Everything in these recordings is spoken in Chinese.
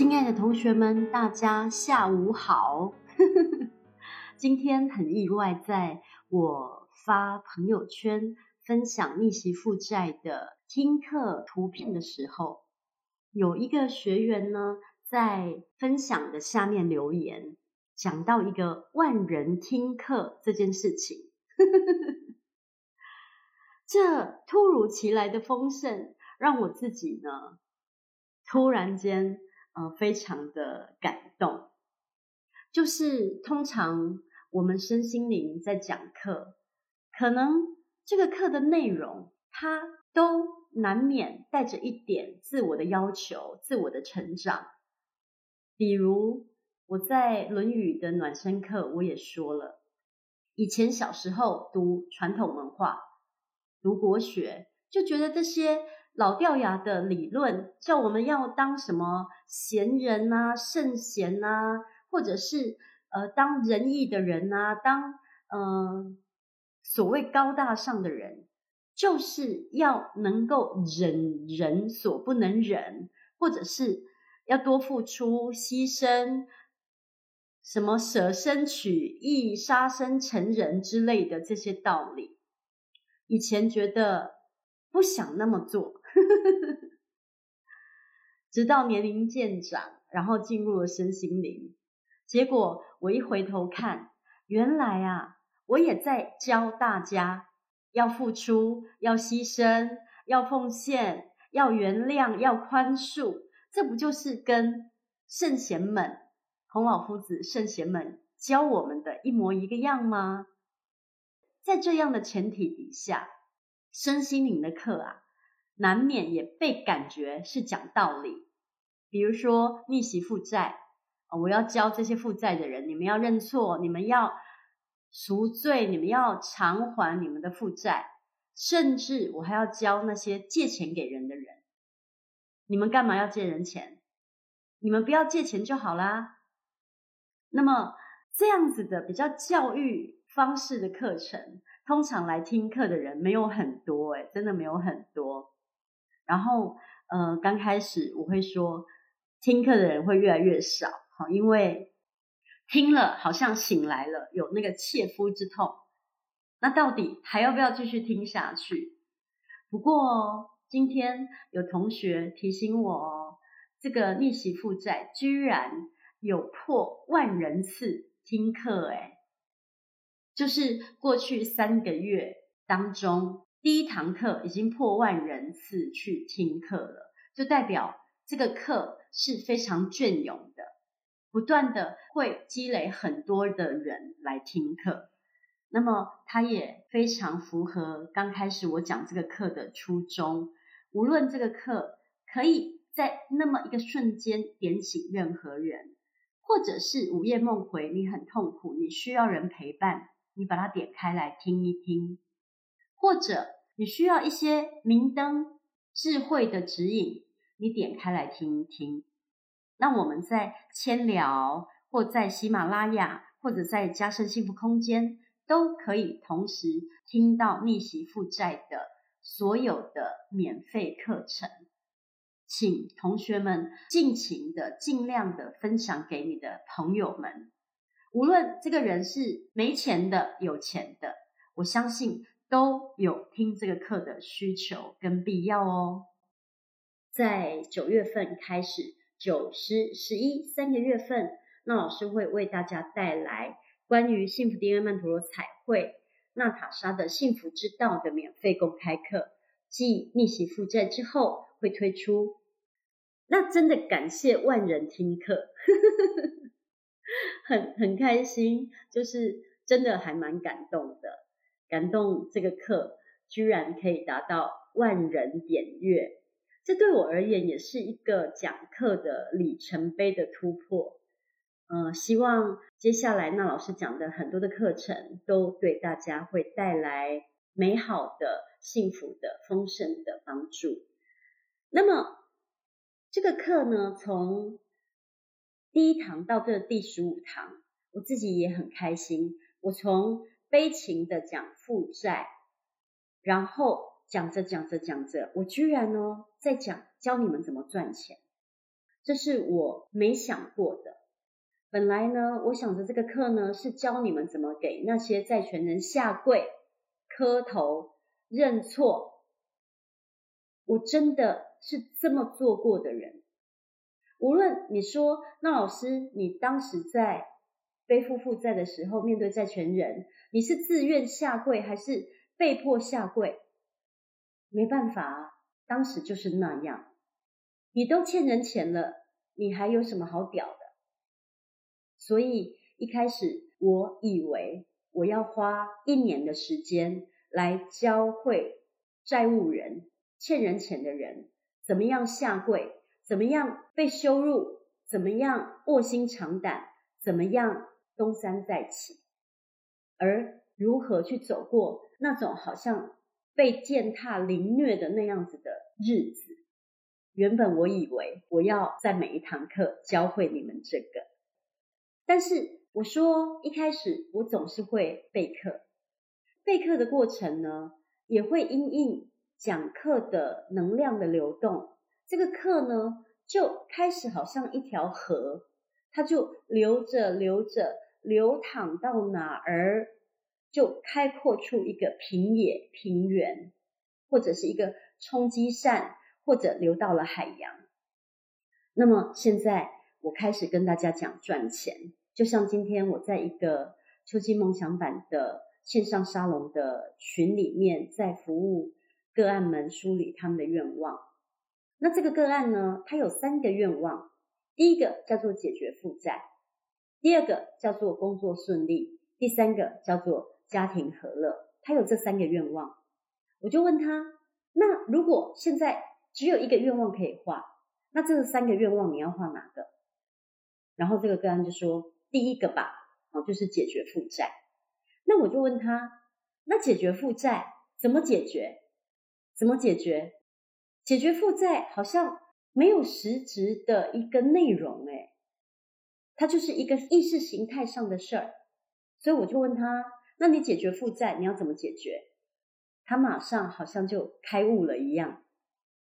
亲爱的同学们，大家下午好。今天很意外，在我发朋友圈分享逆袭负债的听课图片的时候，有一个学员呢，在分享的下面留言，讲到一个万人听课这件事情。这突如其来的丰盛，让我自己呢，突然间，呃，非常的感动。就是通常我们身心灵在讲课，可能这个课的内容，它都难免带着一点自我的要求、自我的成长。比如我在《论语》的暖身课，我也说了，以前小时候读传统文化。读国学就觉得这些老掉牙的理论，叫我们要当什么贤人啊、圣贤啊，或者是呃当仁义的人啊，当嗯、呃、所谓高大上的人，就是要能够忍人所不能忍，或者是要多付出、牺牲，什么舍身取义、杀身成仁之类的这些道理。以前觉得不想那么做，直到年龄渐长，然后进入了身心灵，结果我一回头看，原来啊，我也在教大家要付出、要牺牲、要奉献、要原谅、要宽恕，这不就是跟圣贤们、孔老夫子圣贤们教我们的一模一个样吗？在这样的前提底下，身心灵的课啊，难免也被感觉是讲道理。比如说逆袭负债，我要教这些负债的人，你们要认错，你们要赎罪，你们要偿还你们的负债，甚至我还要教那些借钱给人的人，你们干嘛要借人钱？你们不要借钱就好啦。那么这样子的比较教育方式的课程，通常来听课的人没有很多，诶，真的没有很多。然后，呃，刚开始我会说，听课的人会越来越少，好，因为听了好像醒来了，有那个切肤之痛。那到底还要不要继续听下去？不过今天有同学提醒我哦，这个逆袭负债居然有破万人次听课，诶。就是过去三个月当中，第一堂课已经破万人次去听课了，就代表这个课是非常隽永的，不断的会积累很多的人来听课。那么它也非常符合刚开始我讲这个课的初衷，无论这个课可以在那么一个瞬间点醒任何人，或者是午夜梦回，你很痛苦，你需要人陪伴。你把它点开来听一听，或者你需要一些明灯、智慧的指引，你点开来听一听。那我们在千聊，或在喜马拉雅，或者在加深幸福空间，都可以同时听到逆袭负债的所有的免费课程。请同学们尽情的、尽量的分享给你的朋友们。无论这个人是没钱的、有钱的，我相信都有听这个课的需求跟必要哦。在九月份开始，九、十、十一三个月份，那老师会为大家带来关于幸福 DNA 曼陀罗彩绘娜塔莎的幸福之道的免费公开课，继逆袭负债之后会推出。那真的感谢万人听课。很很开心，就是真的还蛮感动的，感动这个课居然可以达到万人点阅，这对我而言也是一个讲课的里程碑的突破。嗯、希望接下来那老师讲的很多的课程都对大家会带来美好的、幸福的、丰盛的帮助。那么这个课呢，从第一堂到这第十五堂，我自己也很开心。我从悲情的讲负债，然后讲着讲着讲着，我居然哦在讲教你们怎么赚钱。这是我没想过的。本来呢，我想着这个课呢是教你们怎么给那些债权人下跪、磕头、认错。我真的是这么做过的人。无论你说，那老师，你当时在背负负债的时候，面对债权人，你是自愿下跪还是被迫下跪？没办法，当时就是那样。你都欠人钱了，你还有什么好屌的？所以一开始我以为我要花一年的时间来教会债务人、欠人钱的人怎么样下跪。怎么样被羞辱？怎么样卧薪尝胆？怎么样东山再起？而如何去走过那种好像被践踏凌虐的那样子的日子？原本我以为我要在每一堂课教会你们这个，但是我说一开始我总是会备课，备课的过程呢，也会因应讲课的能量的流动。这个课呢，就开始好像一条河，它就流着流着，流淌到哪儿，就开阔出一个平野平原，或者是一个冲积扇，或者流到了海洋。那么现在我开始跟大家讲赚钱，就像今天我在一个秋季梦想版的线上沙龙的群里面，在服务个案们梳理他们的愿望。那这个个案呢，它有三个愿望，第一个叫做解决负债，第二个叫做工作顺利，第三个叫做家庭和乐。他有这三个愿望，我就问他，那如果现在只有一个愿望可以画，那这三个愿望你要画哪个？然后这个个案就说第一个吧，哦，就是解决负债。那我就问他，那解决负债怎么解决？怎么解决？解决负债好像没有实质的一个内容，诶，它就是一个意识形态上的事儿。所以我就问他：“那你解决负债，你要怎么解决？”他马上好像就开悟了一样，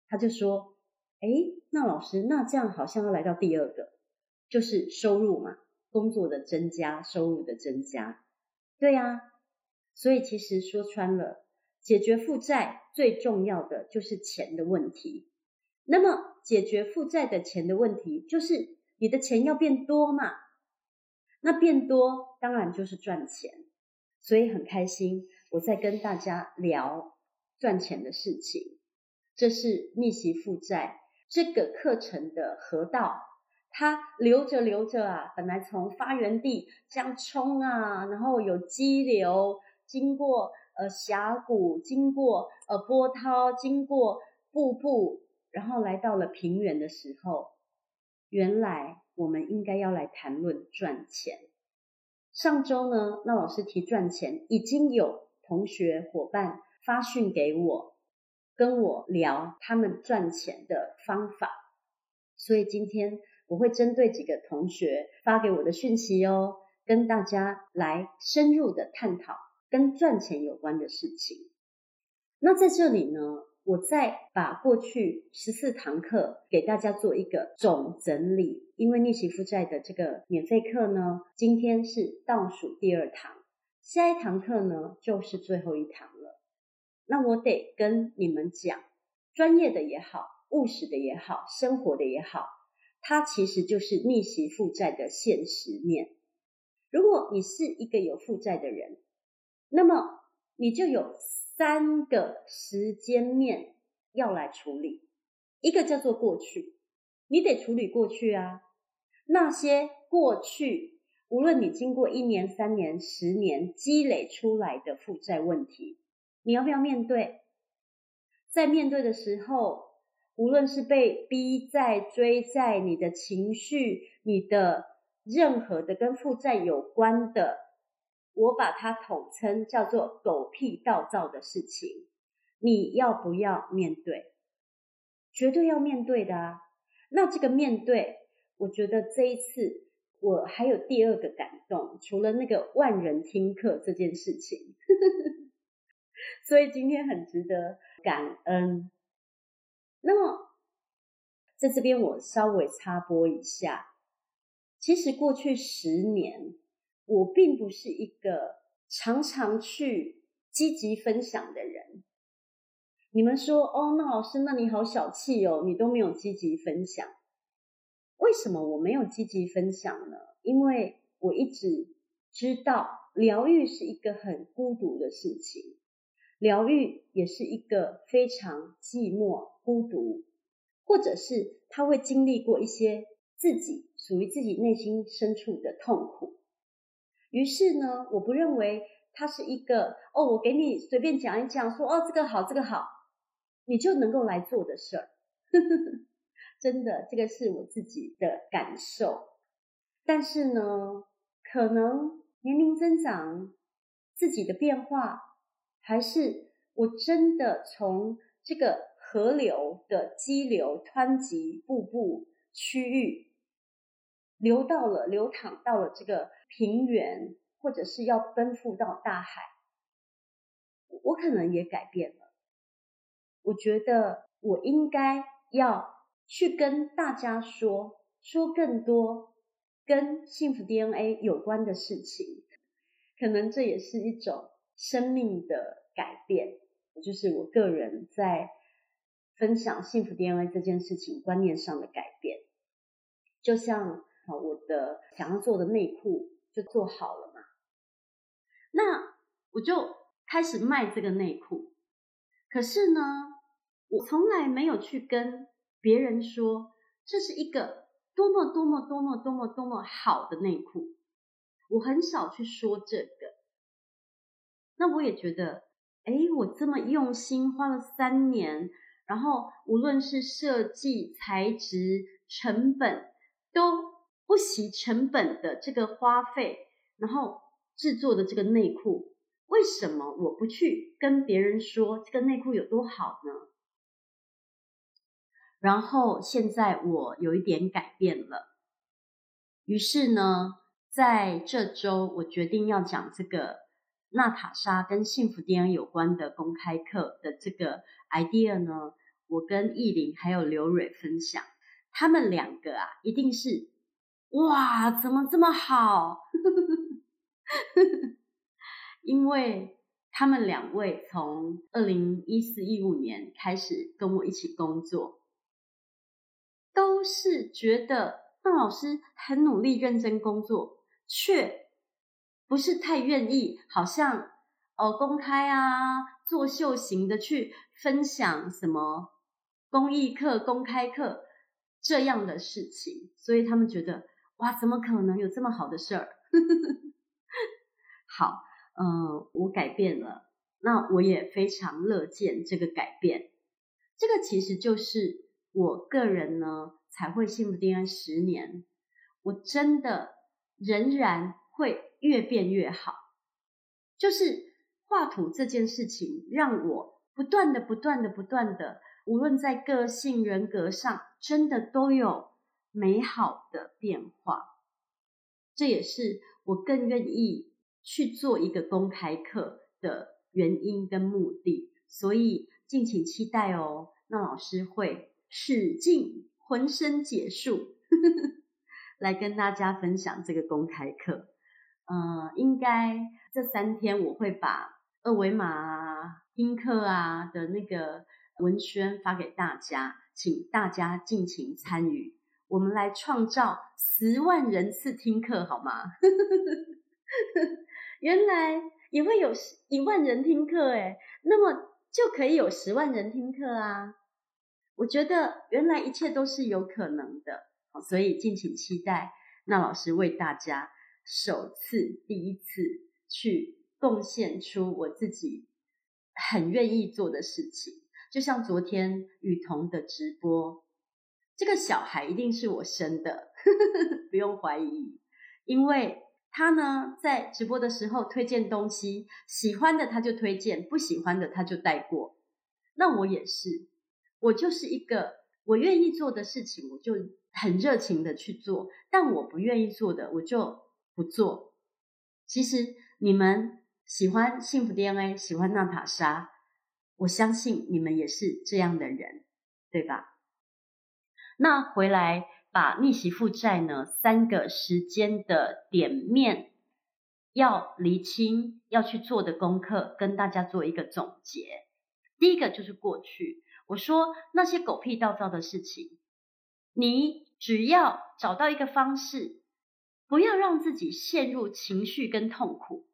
他就说：“哎，那老师，那这样好像要来到第二个，就是收入嘛，工作的增加，收入的增加。对呀，所以其实说穿了。”解决负债最重要的就是钱的问题。那么解决负债的钱的问题，就是你的钱要变多嘛？那变多当然就是赚钱。所以很开心，我在跟大家聊赚钱的事情。这是逆袭负债这个课程的河道，它流着流着啊，本来从发源地这样冲啊，然后有激流经过。呃，峡谷经过呃波涛，经过瀑布，然后来到了平原的时候，原来我们应该要来谈论赚钱。上周呢，那老师提赚钱，已经有同学伙伴发讯给我，跟我聊他们赚钱的方法，所以今天我会针对几个同学发给我的讯息哦，跟大家来深入的探讨。跟赚钱有关的事情，那在这里呢，我再把过去十四堂课给大家做一个总整理。因为逆袭负债的这个免费课呢，今天是倒数第二堂，下一堂课呢就是最后一堂了。那我得跟你们讲，专业的也好，务实的也好，生活的也好，它其实就是逆袭负债的现实面。如果你是一个有负债的人，那么你就有三个时间面要来处理，一个叫做过去，你得处理过去啊。那些过去，无论你经过一年、三年、十年积累出来的负债问题，你要不要面对？在面对的时候，无论是被逼债、追债，你的情绪，你的任何的跟负债有关的。我把它统称叫做狗屁倒灶的事情，你要不要面对？绝对要面对的啊！那这个面对，我觉得这一次我还有第二个感动，除了那个万人听课这件事情，所以今天很值得感恩。那么在这边我稍微插播一下，其实过去十年，我并不是一个常常去积极分享的人。你们说哦，那老师，那你好小气哦，你都没有积极分享。为什么我没有积极分享呢？因为我一直知道，疗愈是一个很孤独的事情，疗愈也是一个非常寂寞、孤独，或者是他会经历过一些自己属于自己内心深处的痛苦。于是呢，我不认为它是一个哦，我给你随便讲一讲，说哦，这个好，这个好。你就能够来做的事儿，真的，这个是我自己的感受。但是呢，可能年龄增长，自己的变化，还是我真的从这个河流的激流、湍急、瀑布区域，流到了、流淌到了这个平原，或者是要奔赴到大海，我可能也改变了。我觉得我应该要去跟大家说，说更多跟幸福 DNA 有关的事情，可能这也是一种生命的改变，就是我个人在分享幸福 DNA 这件事情观念上的改变。就像啊，我的想要做的内裤就做好了嘛，那我就开始卖这个内裤，可是呢，我从来没有去跟别人说，这是一个多么多么多么多么多么好的内裤，我很少去说这个。那我也觉得，哎，我这么用心，花了三年，然后无论是设计、材质、成本，都不惜成本的这个花费，然后制作的这个内裤，为什么我不去跟别人说这个内裤有多好呢？然后现在我有一点改变了，于是呢，在这周我决定要讲这个娜塔莎跟幸福 DNA 有关的公开课的这个 idea 呢，我跟意林还有刘蕊分享，他们两个啊，一定是哇，怎么这么好？因为他们两位从二零一四一五年开始跟我一起工作。都是觉得那老师很努力认真工作，却不是太愿意，好像哦公开啊作秀型的去分享什么公益课、公开课这样的事情，所以他们觉得哇，怎么可能有这么好的事儿？好，嗯、我改变了，那我也非常乐见这个改变。这个其实就是。我个人呢，才会幸福定安十年，我真的仍然会越变越好。就是画图这件事情，让我不断的、不断的、不断的，无论在个性、人格上，真的都有美好的变化。这也是我更愿意去做一个公开课的原因跟目的。所以敬请期待哦，那老师会。使尽浑身解数，来跟大家分享这个公开课。嗯、呃，应该这三天我会把二维码啊、听课啊的那个文宣发给大家，请大家尽情参与。我们来创造十万人次听课，好吗？原来也会有一万人听课，诶，那么就可以有十万人听课啊。我觉得原来一切都是有可能的，所以敬请期待。那老师为大家首次、第一次去贡献出我自己很愿意做的事情，就像昨天雨桐的直播，这个小孩一定是我生的，呵呵，不用怀疑，因为他呢在直播的时候推荐东西，喜欢的他就推荐，不喜欢的他就带过。那我也是。我就是一个我愿意做的事情，我就很热情的去做；但我不愿意做的，我就不做。其实你们喜欢幸福 DNA，喜欢娜塔莎，我相信你们也是这样的人，对吧？那回来把逆袭负债呢，三个时间的点面要厘清，要去做的功课，跟大家做一个总结。第一个就是过去，我说那些狗屁倒灶的事情，你只要找到一个方式，不要让自己陷入情绪跟痛苦，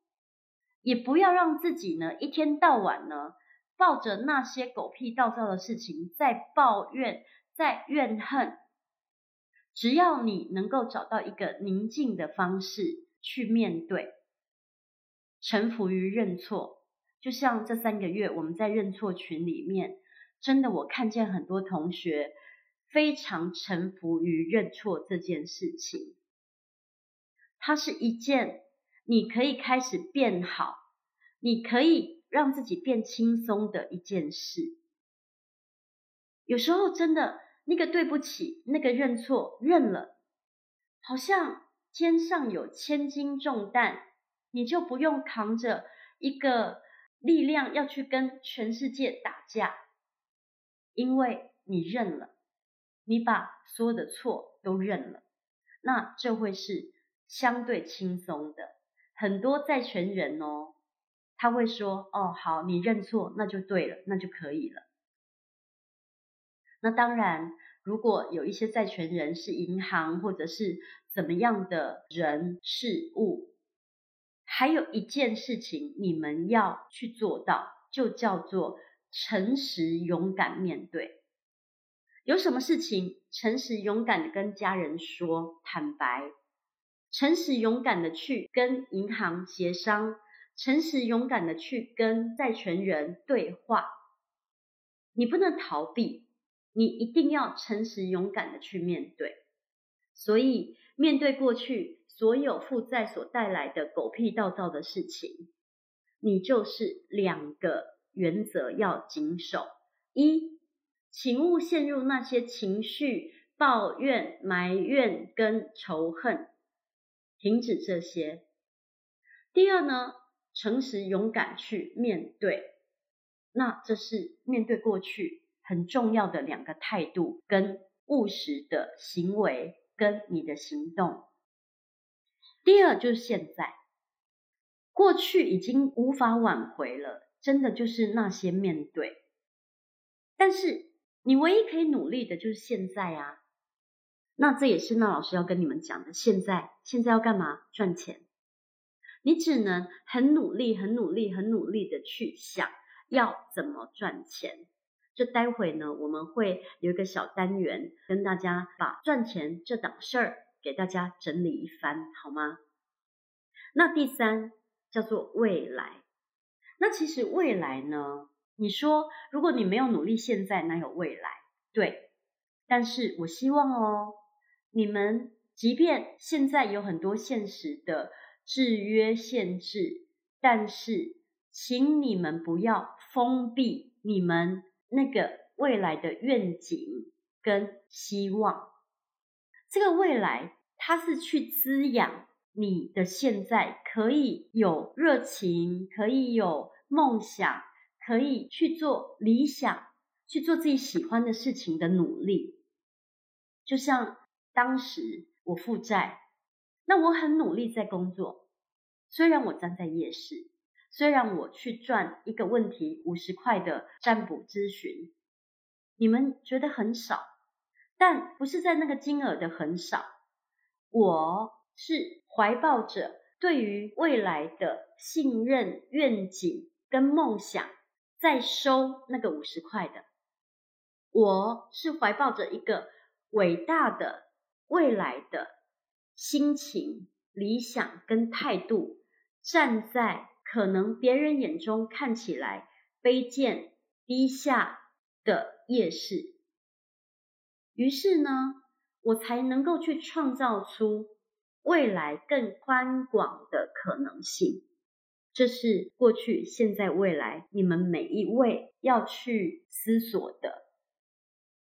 也不要让自己呢一天到晚呢抱着那些狗屁倒灶的事情在抱怨。在怨恨，只要你能够找到一个宁静的方式去面对，臣服于认错，就像这三个月我们在认错群里面，真的我看见很多同学非常臣服于认错这件事情，它是一件你可以开始变好，你可以让自己变轻松的一件事。有时候真的，那个对不起，那个认错，认了，好像肩上有千斤重担，你就不用扛着一个力量要去跟全世界打架，因为你认了，你把所有的错都认了，那这会是相对轻松的。很多债权人哦，他会说：“哦，好，你认错，那就对了，那就可以了。”那当然，如果有一些债权人是银行或者是怎么样的人事物，还有一件事情你们要去做到，就叫做诚实勇敢面对。有什么事情，诚实勇敢的跟家人说，坦白，诚实勇敢的去跟银行协商，诚实勇敢的去跟债权人对话，你不能逃避。你一定要诚实勇敢的去面对，所以面对过去所有负债所带来的狗屁倒灶的事情，你就是两个原则要谨守：一，请勿陷入那些情绪、抱怨、埋怨跟仇恨，停止这些；第二呢，诚实勇敢去面对，那这是面对过去。很重要的两个态度跟务实的行为跟你的行动。第二就是现在，过去已经无法挽回了，真的就是那些面对。但是你唯一可以努力的就是现在啊。那这也是那老师要跟你们讲的，现在现在要干嘛？赚钱。你只能很努力、很努力、很努力的去想要怎么赚钱。这待会呢，我们会有一个小单元，跟大家把赚钱这档事儿给大家整理一番，好吗？那第三叫做未来。那其实未来呢，你说如果你没有努力，现在哪有未来？对，但是我希望哦，你们即便现在有很多现实的制约限制，但是请你们不要封闭你们。那个未来的愿景跟希望，这个未来它是去滋养你的现在，可以有热情，可以有梦想，可以去做理想，去做自己喜欢的事情的努力。就像当时我负债，那我很努力在工作，虽然我站在夜市。虽然我去赚一个问题五十块的占卜咨询，你们觉得很少，但不是在那个金额的很少，我是怀抱着对于未来的信任、愿景跟梦想，在收那个五十块的，我是怀抱着一个伟大的未来的心情、理想跟态度，站在。可能别人眼中看起来卑贱低下的夜市，于是呢，我才能够去创造出未来更宽广的可能性。这是过去、现在、未来，你们每一位要去思索的。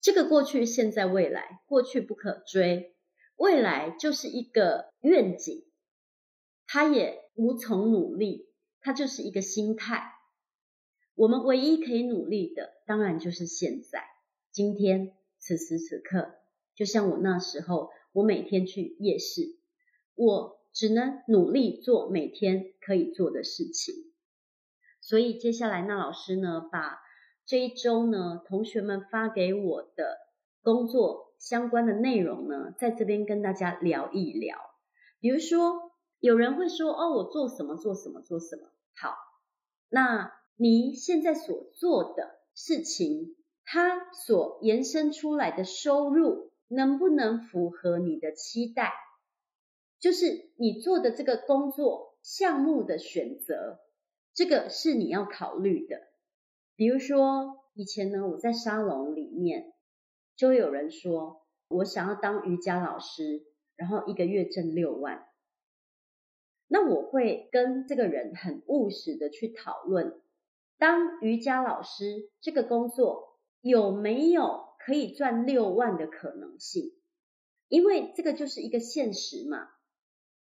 这个过去、现在、未来，过去不可追，未来就是一个愿景，它也无从努力。它就是一个心态，我们唯一可以努力的，当然就是现在，今天，此时此刻，就像我那时候，我每天去夜市，我只能努力做每天可以做的事情。所以接下来，那老师呢，把这一周呢，同学们发给我的工作相关的内容呢，在这边跟大家聊一聊。比如说，有人会说，哦，我做什么，做什么，做什么。好，那你现在所做的事情，它所延伸出来的收入，能不能符合你的期待？就是你做的这个工作项目的选择，这个是你要考虑的。比如说，以前呢，我在沙龙里面，就有人说我想要当瑜伽老师，然后一个月挣六万。那我会跟这个人很务实的去讨论，当瑜伽老师这个工作有没有可以赚六万的可能性？因为这个就是一个现实嘛。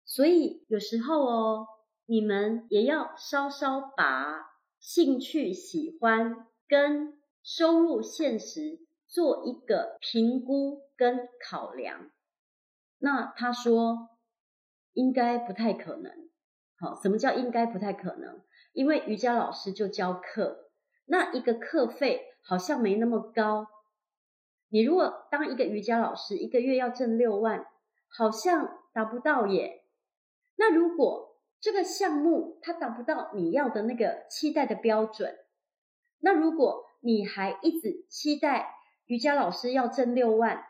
所以有时候哦，你们也要稍稍把兴趣、喜欢跟收入现实做一个评估跟考量。那他说。应该不太可能。好，什么叫应该不太可能？因为瑜伽老师就教课，那一个课费好像没那么高。你如果当一个瑜伽老师，一个月要挣六万，好像达不到耶。那如果这个项目它达不到你要的那个期待的标准，那如果你还一直期待瑜伽老师要挣六万，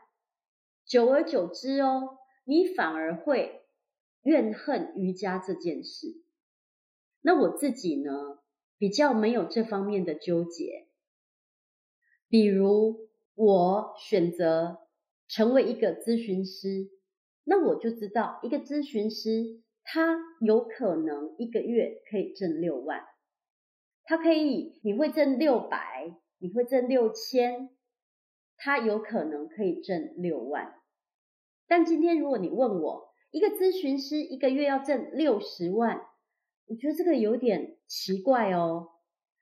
久而久之哦，你反而会。怨恨瑜伽这件事，那我自己呢，比较没有这方面的纠结。比如我选择成为一个咨询师，那我就知道一个咨询师他有可能一个月可以挣六万，他可以，你会挣六百，你会挣六千，他有可能可以挣六万。但今天如果你问我，一个咨询师一个月要挣六十万，我觉得这个有点奇怪哦。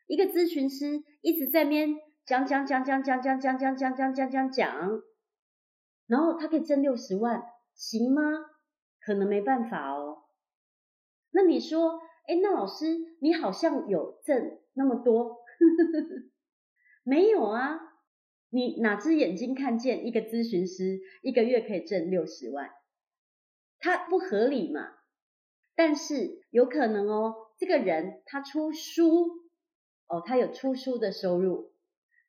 一个咨询师一直在边讲讲讲讲讲讲讲讲讲讲讲讲讲，然后他可以挣六十万，行吗？可能没办法哦。那你说，哎，那老师你好像有挣那么多？没有啊，你哪只眼睛看见一个咨询师一个月可以挣六十万？它不合理嘛？但是有可能哦，这个人他出书哦，他有出书的收入。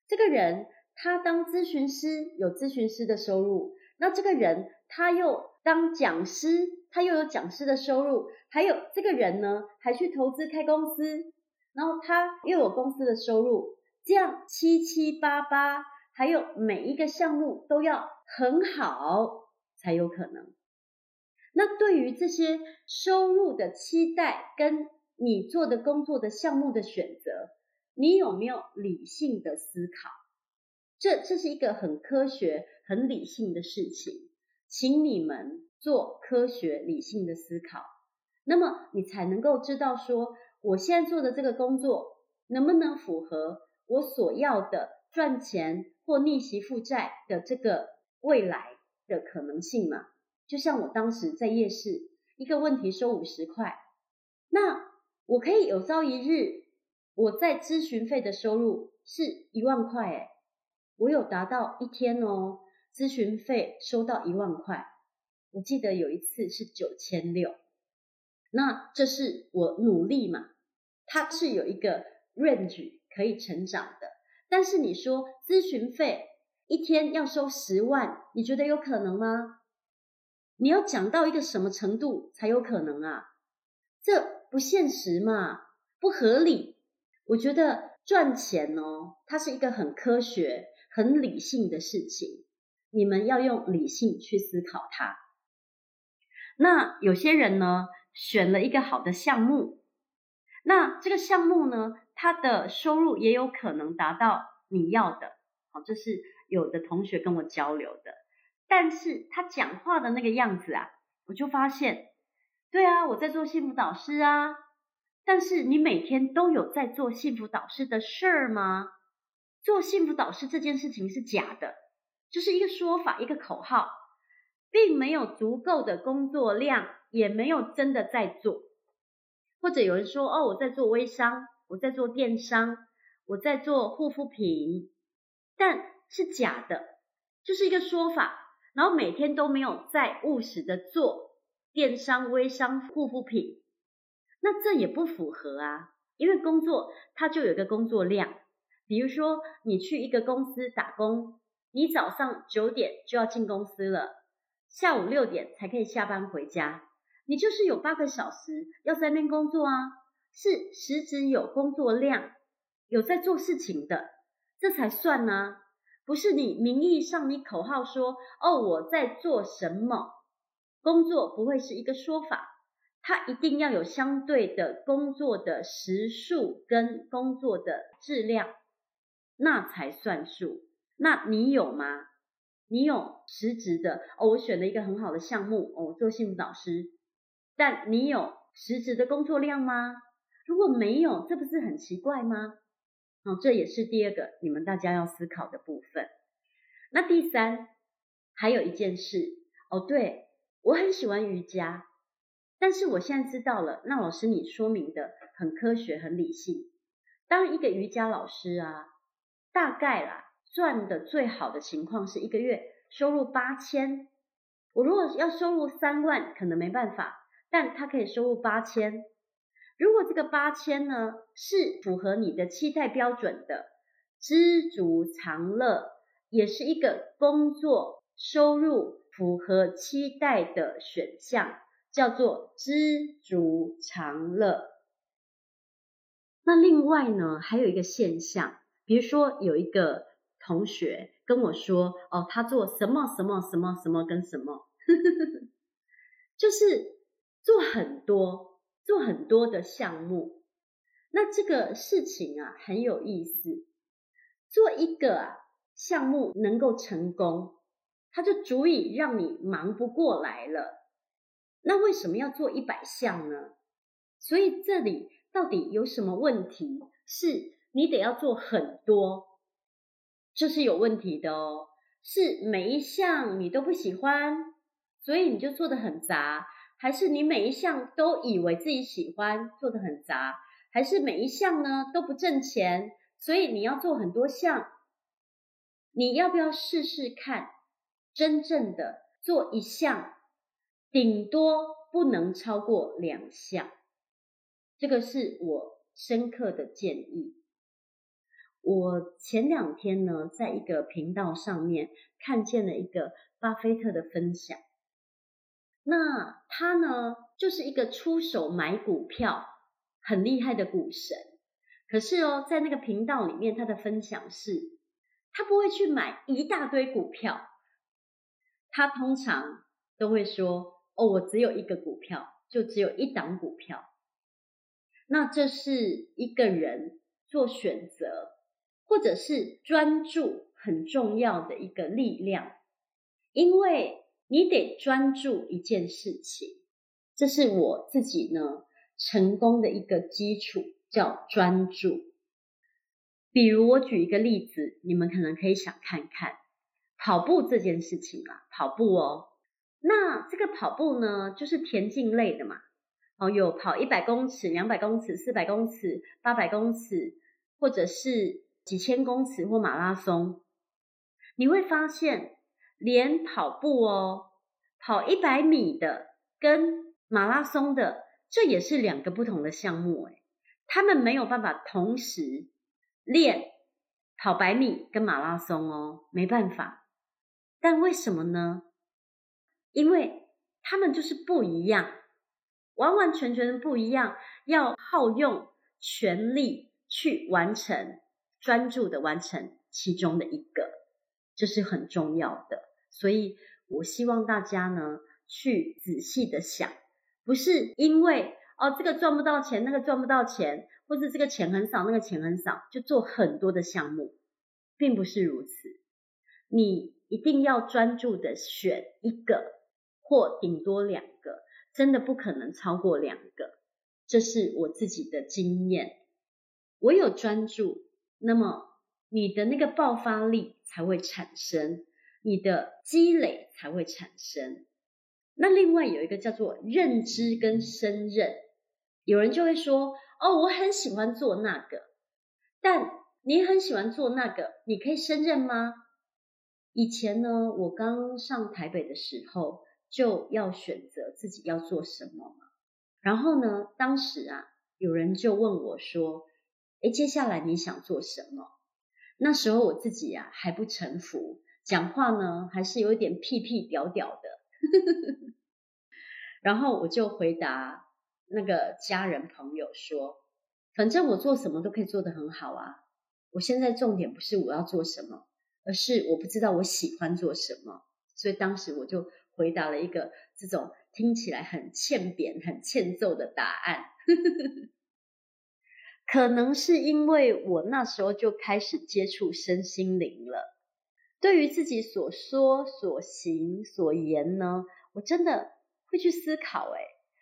这个人他当咨询师有咨询师的收入，那这个人他又当讲师，他又有讲师的收入。还有这个人呢，还去投资开公司，然后他又有公司的收入。这样七七八八，还有每一个项目都要很好才有可能。那对于这些收入的期待，跟你做的工作的项目的选择，你有没有理性的思考？这这是一个很科学、很理性的事情，请你们做科学理性的思考，那么你才能够知道说，我现在做的这个工作能不能符合我所要的赚钱或逆袭负债的这个未来的可能性嘛？就像我当时在夜市，一个问题收五十块，那我可以有朝一日，我在咨询费的收入是一万块，哎，我有达到一天哦，咨询费收到一万块，我记得有一次是九千六，那这是我努力嘛，它是有一个 range 可以成长的，但是你说咨询费一天要收十万，你觉得有可能吗？你要讲到一个什么程度才有可能啊？这不现实嘛，不合理。我觉得赚钱哦，它是一个很科学、很理性的事情，你们要用理性去思考它。那有些人呢，选了一个好的项目，那这个项目呢，它的收入也有可能达到你要的。好，这是有的同学跟我交流的。但是他讲话的那个样子啊，我就发现，对啊，我在做幸福导师啊。但是你每天都有在做幸福导师的事儿吗？做幸福导师这件事情是假的，就是一个说法，一个口号，并没有足够的工作量，也没有真的在做。或者有人说，哦，我在做微商，我在做电商，我在做护肤品，但是假的，就是一个说法，然后每天都没有在务实的做电商、微商、护肤品，那这也不符合啊，因为工作它就有一个工作量。比如说，你去一个公司打工，你早上九点就要进公司了，下午六点才可以下班回家，你就是有八个小时要在那边工作啊，是实质有工作量，有在做事情的，这才算呢，不是你名义上你口号说哦，我在做什么，工作不会是一个说法，它一定要有相对的工作的时数跟工作的质量。那才算数。那你有吗？你有实质的哦，我选了一个很好的项目哦，做幸福导师。但你有实质的工作量吗？如果没有，这不是很奇怪吗？哦，这也是第二个你们大家要思考的部分。那第三，还有一件事哦，对，我很喜欢瑜伽，但是我现在知道了，那老师你说明的很科学、很理性。当一个瑜伽老师啊。大概啦，赚的最好的情况是一个月收入八千。我如果要收入三万，可能没办法，但他可以收入八千。如果这个八千呢，是符合你的期待标准的，知足常乐，也是一个工作收入符合期待的选项，叫做知足常乐。那另外呢，还有一个现象。比如说，有一个同学跟我说：“哦，他做什么什么什么什么跟什么，就是做很多做很多的项目。那这个事情啊很有意思，做一个啊项目能够成功，它就足以让你忙不过来了。那为什么要做一百项呢？所以这里到底有什么问题？是？你得要做很多，这是有问题的哦。是每一项你都不喜欢，所以你就做得很杂，还是你每一项都以为自己喜欢，做的很杂，还是每一项呢都不挣钱，所以你要做很多项？你要不要试试看，真正的做一项，顶多不能超过两项？这个是我深刻的建议。我前两天呢，在一个频道上面看见了一个巴菲特的分享。那他呢，就是一个出手买股票很厉害的股神。可是哦，在那个频道里面，他的分享是，他不会去买一大堆股票。他通常都会说：“哦，我只有一个股票，就只有一档股票。”那这是一个人做选择。或者是专注很重要的一个力量，因为你得专注一件事情，这是我自己呢成功的一个基础，叫专注。比如我举一个例子，你们可能可以想看看跑步这件事情吧，跑步哦，那这个跑步呢就是田径类的嘛，哦，有跑一百公尺、两百公尺、四百公尺、八百公尺，或者是。几千公尺或马拉松，你会发现，连跑步哦，跑一百米的跟马拉松的，这也是两个不同的项目诶，他们没有办法同时练跑百米跟马拉松哦，没办法。但为什么呢？因为他们就是不一样，完完全全的不一样，要耗用全力去完成。专注的完成其中的一个，这是很重要的。所以我希望大家呢，去仔细的想，不是因为哦这个赚不到钱，那个赚不到钱，或是这个钱很少，那个钱很少，就做很多的项目，并不是如此。你一定要专注的选一个，或顶多两个，真的不可能超过两个。这是我自己的经验，我有专注。那么你的那个爆发力才会产生，你的积累才会产生。那另外有一个叫做认知跟胜任，有人就会说，哦，我很喜欢做那个，但你很喜欢做那个，你可以胜任吗？以前呢，我刚上台北的时候，就要选择自己要做什么嘛。然后呢，当时啊，有人就问我说，诶，接下来你想做什么？那时候我自己呀、啊、还不臣服，讲话呢还是有一点屁屁屌屌的。然后我就回答那个家人朋友说，反正我做什么都可以做得很好啊。我现在重点不是我要做什么，而是我不知道我喜欢做什么。所以当时我就回答了一个这种听起来很欠扁、很欠揍的答案。可能是因为我那时候就开始接触身心灵了，对于自己所说、所行、所言呢，我真的会去思考。诶，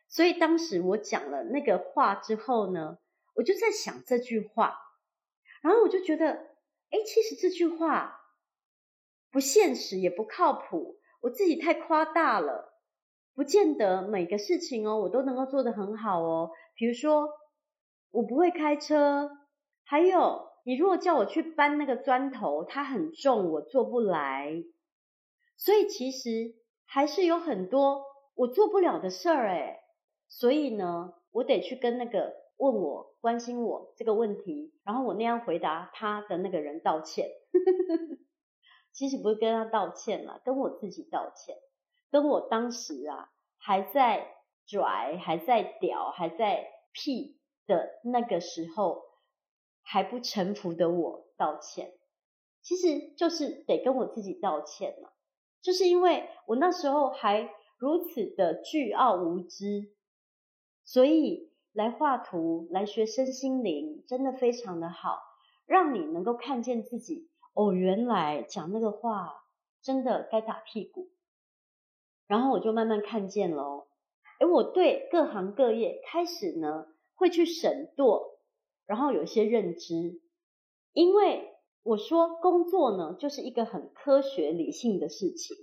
所以当时我讲了那个话之后呢，我就在想这句话。然后我就觉得，哎，其实这句话不现实，也不靠谱，我自己太夸大了，不见得每个事情哦，我都能够做得很好哦。比如说，我不会开车，还有，你如果叫我去搬那个砖头，它很重，我做不来。所以其实还是有很多我做不了的事儿，哎，所以呢，我得去跟那个。问我关心我这个问题，然后我那样回答他的那个人道歉，其实不是跟他道歉了，跟我自己道歉，跟我当时啊还在拽、还在屌、还在屁的那个时候还不臣服的我道歉，其实就是得跟我自己道歉了，就是因为我那时候还如此的倨傲无知，所以。来画图，来学身心灵，真的非常的好，让你能够看见自己。哦，原来讲那个话真的该打屁股。然后我就慢慢看见了哦，我对各行各业开始呢会去审度，然后有一些认知。因为我说工作呢就是一个很科学理性的事情，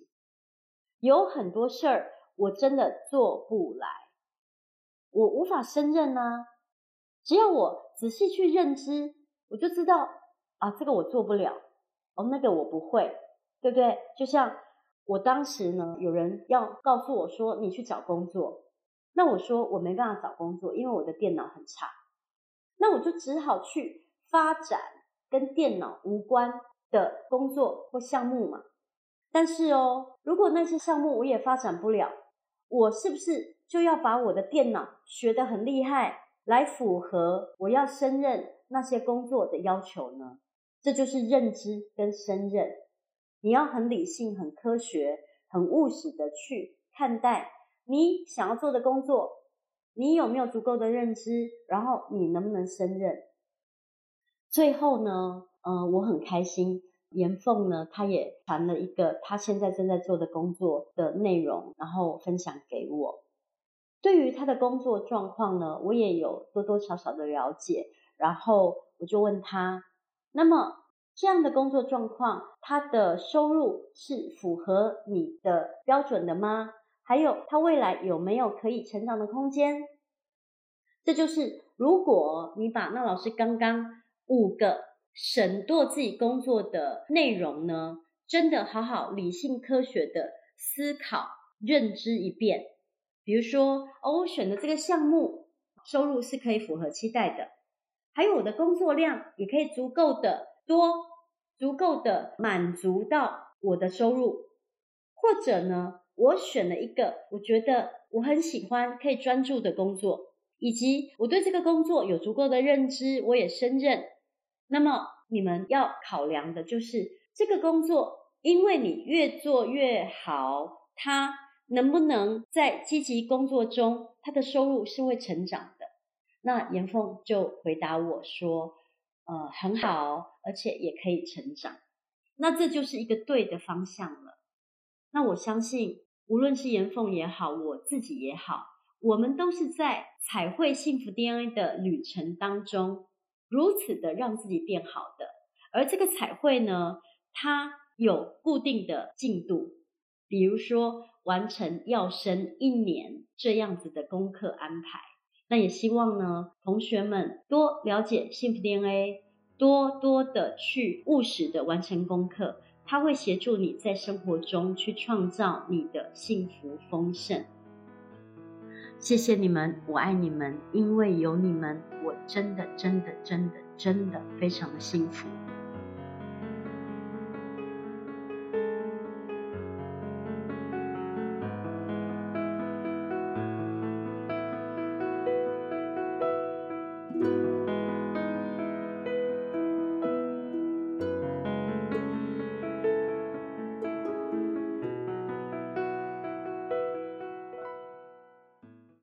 有很多事儿我真的做不来。我无法胜任啊！只要我仔细去认知，我就知道啊，这个我做不了，哦，那个我不会，对不对？就像我当时呢，有人要告诉我说，你去找工作，那我说我没办法找工作，因为我的电脑很差，那我就只好去发展跟电脑无关的工作或项目嘛。但是哦，如果那些项目我也发展不了，我是不是？就要把我的电脑学得很厉害，来符合我要升任那些工作的要求呢？这就是认知跟升任。你要很理性、很科学、很务实的去看待你想要做的工作，你有没有足够的认知，然后你能不能胜任？最后呢，呃，我很开心，严凤呢，她也传了一个她现在正在做的工作的内容，然后分享给我。对于他的工作状况呢，我也有多多少少的了解。然后我就问他，那么这样的工作状况，他的收入是符合你的标准的吗？还有他未来有没有可以成长的空间？这就是如果你把那老师刚刚五个审度自己工作的内容呢，真的好好理性科学的思考认知一遍。比如说，哦，我选的这个项目收入是可以符合期待的，还有我的工作量也可以足够的多，足够的满足到我的收入，或者呢，我选了一个我觉得我很喜欢可以专注的工作，以及我对这个工作有足够的认知，我也胜任。那么你们要考量的就是这个工作，因为你越做越好，它。能不能在积极工作中，他的收入是会成长的？那严凤就回答我说：“呃，很好，而且也可以成长。”那这就是一个对的方向了。那我相信，无论是妍凤也好，我自己也好，我们都是在彩绘幸福 DNA 的旅程当中，如此的让自己变好的。而这个彩绘呢，它有固定的进度，比如说完成要生一年这样子的功课安排。那也希望呢，同学们多了解幸福 DNA，多多的去务实的完成功课，它会协助你在生活中去创造你的幸福丰盛。谢谢你们，我爱你们，因为有你们，我真的真的真的真的非常的幸福。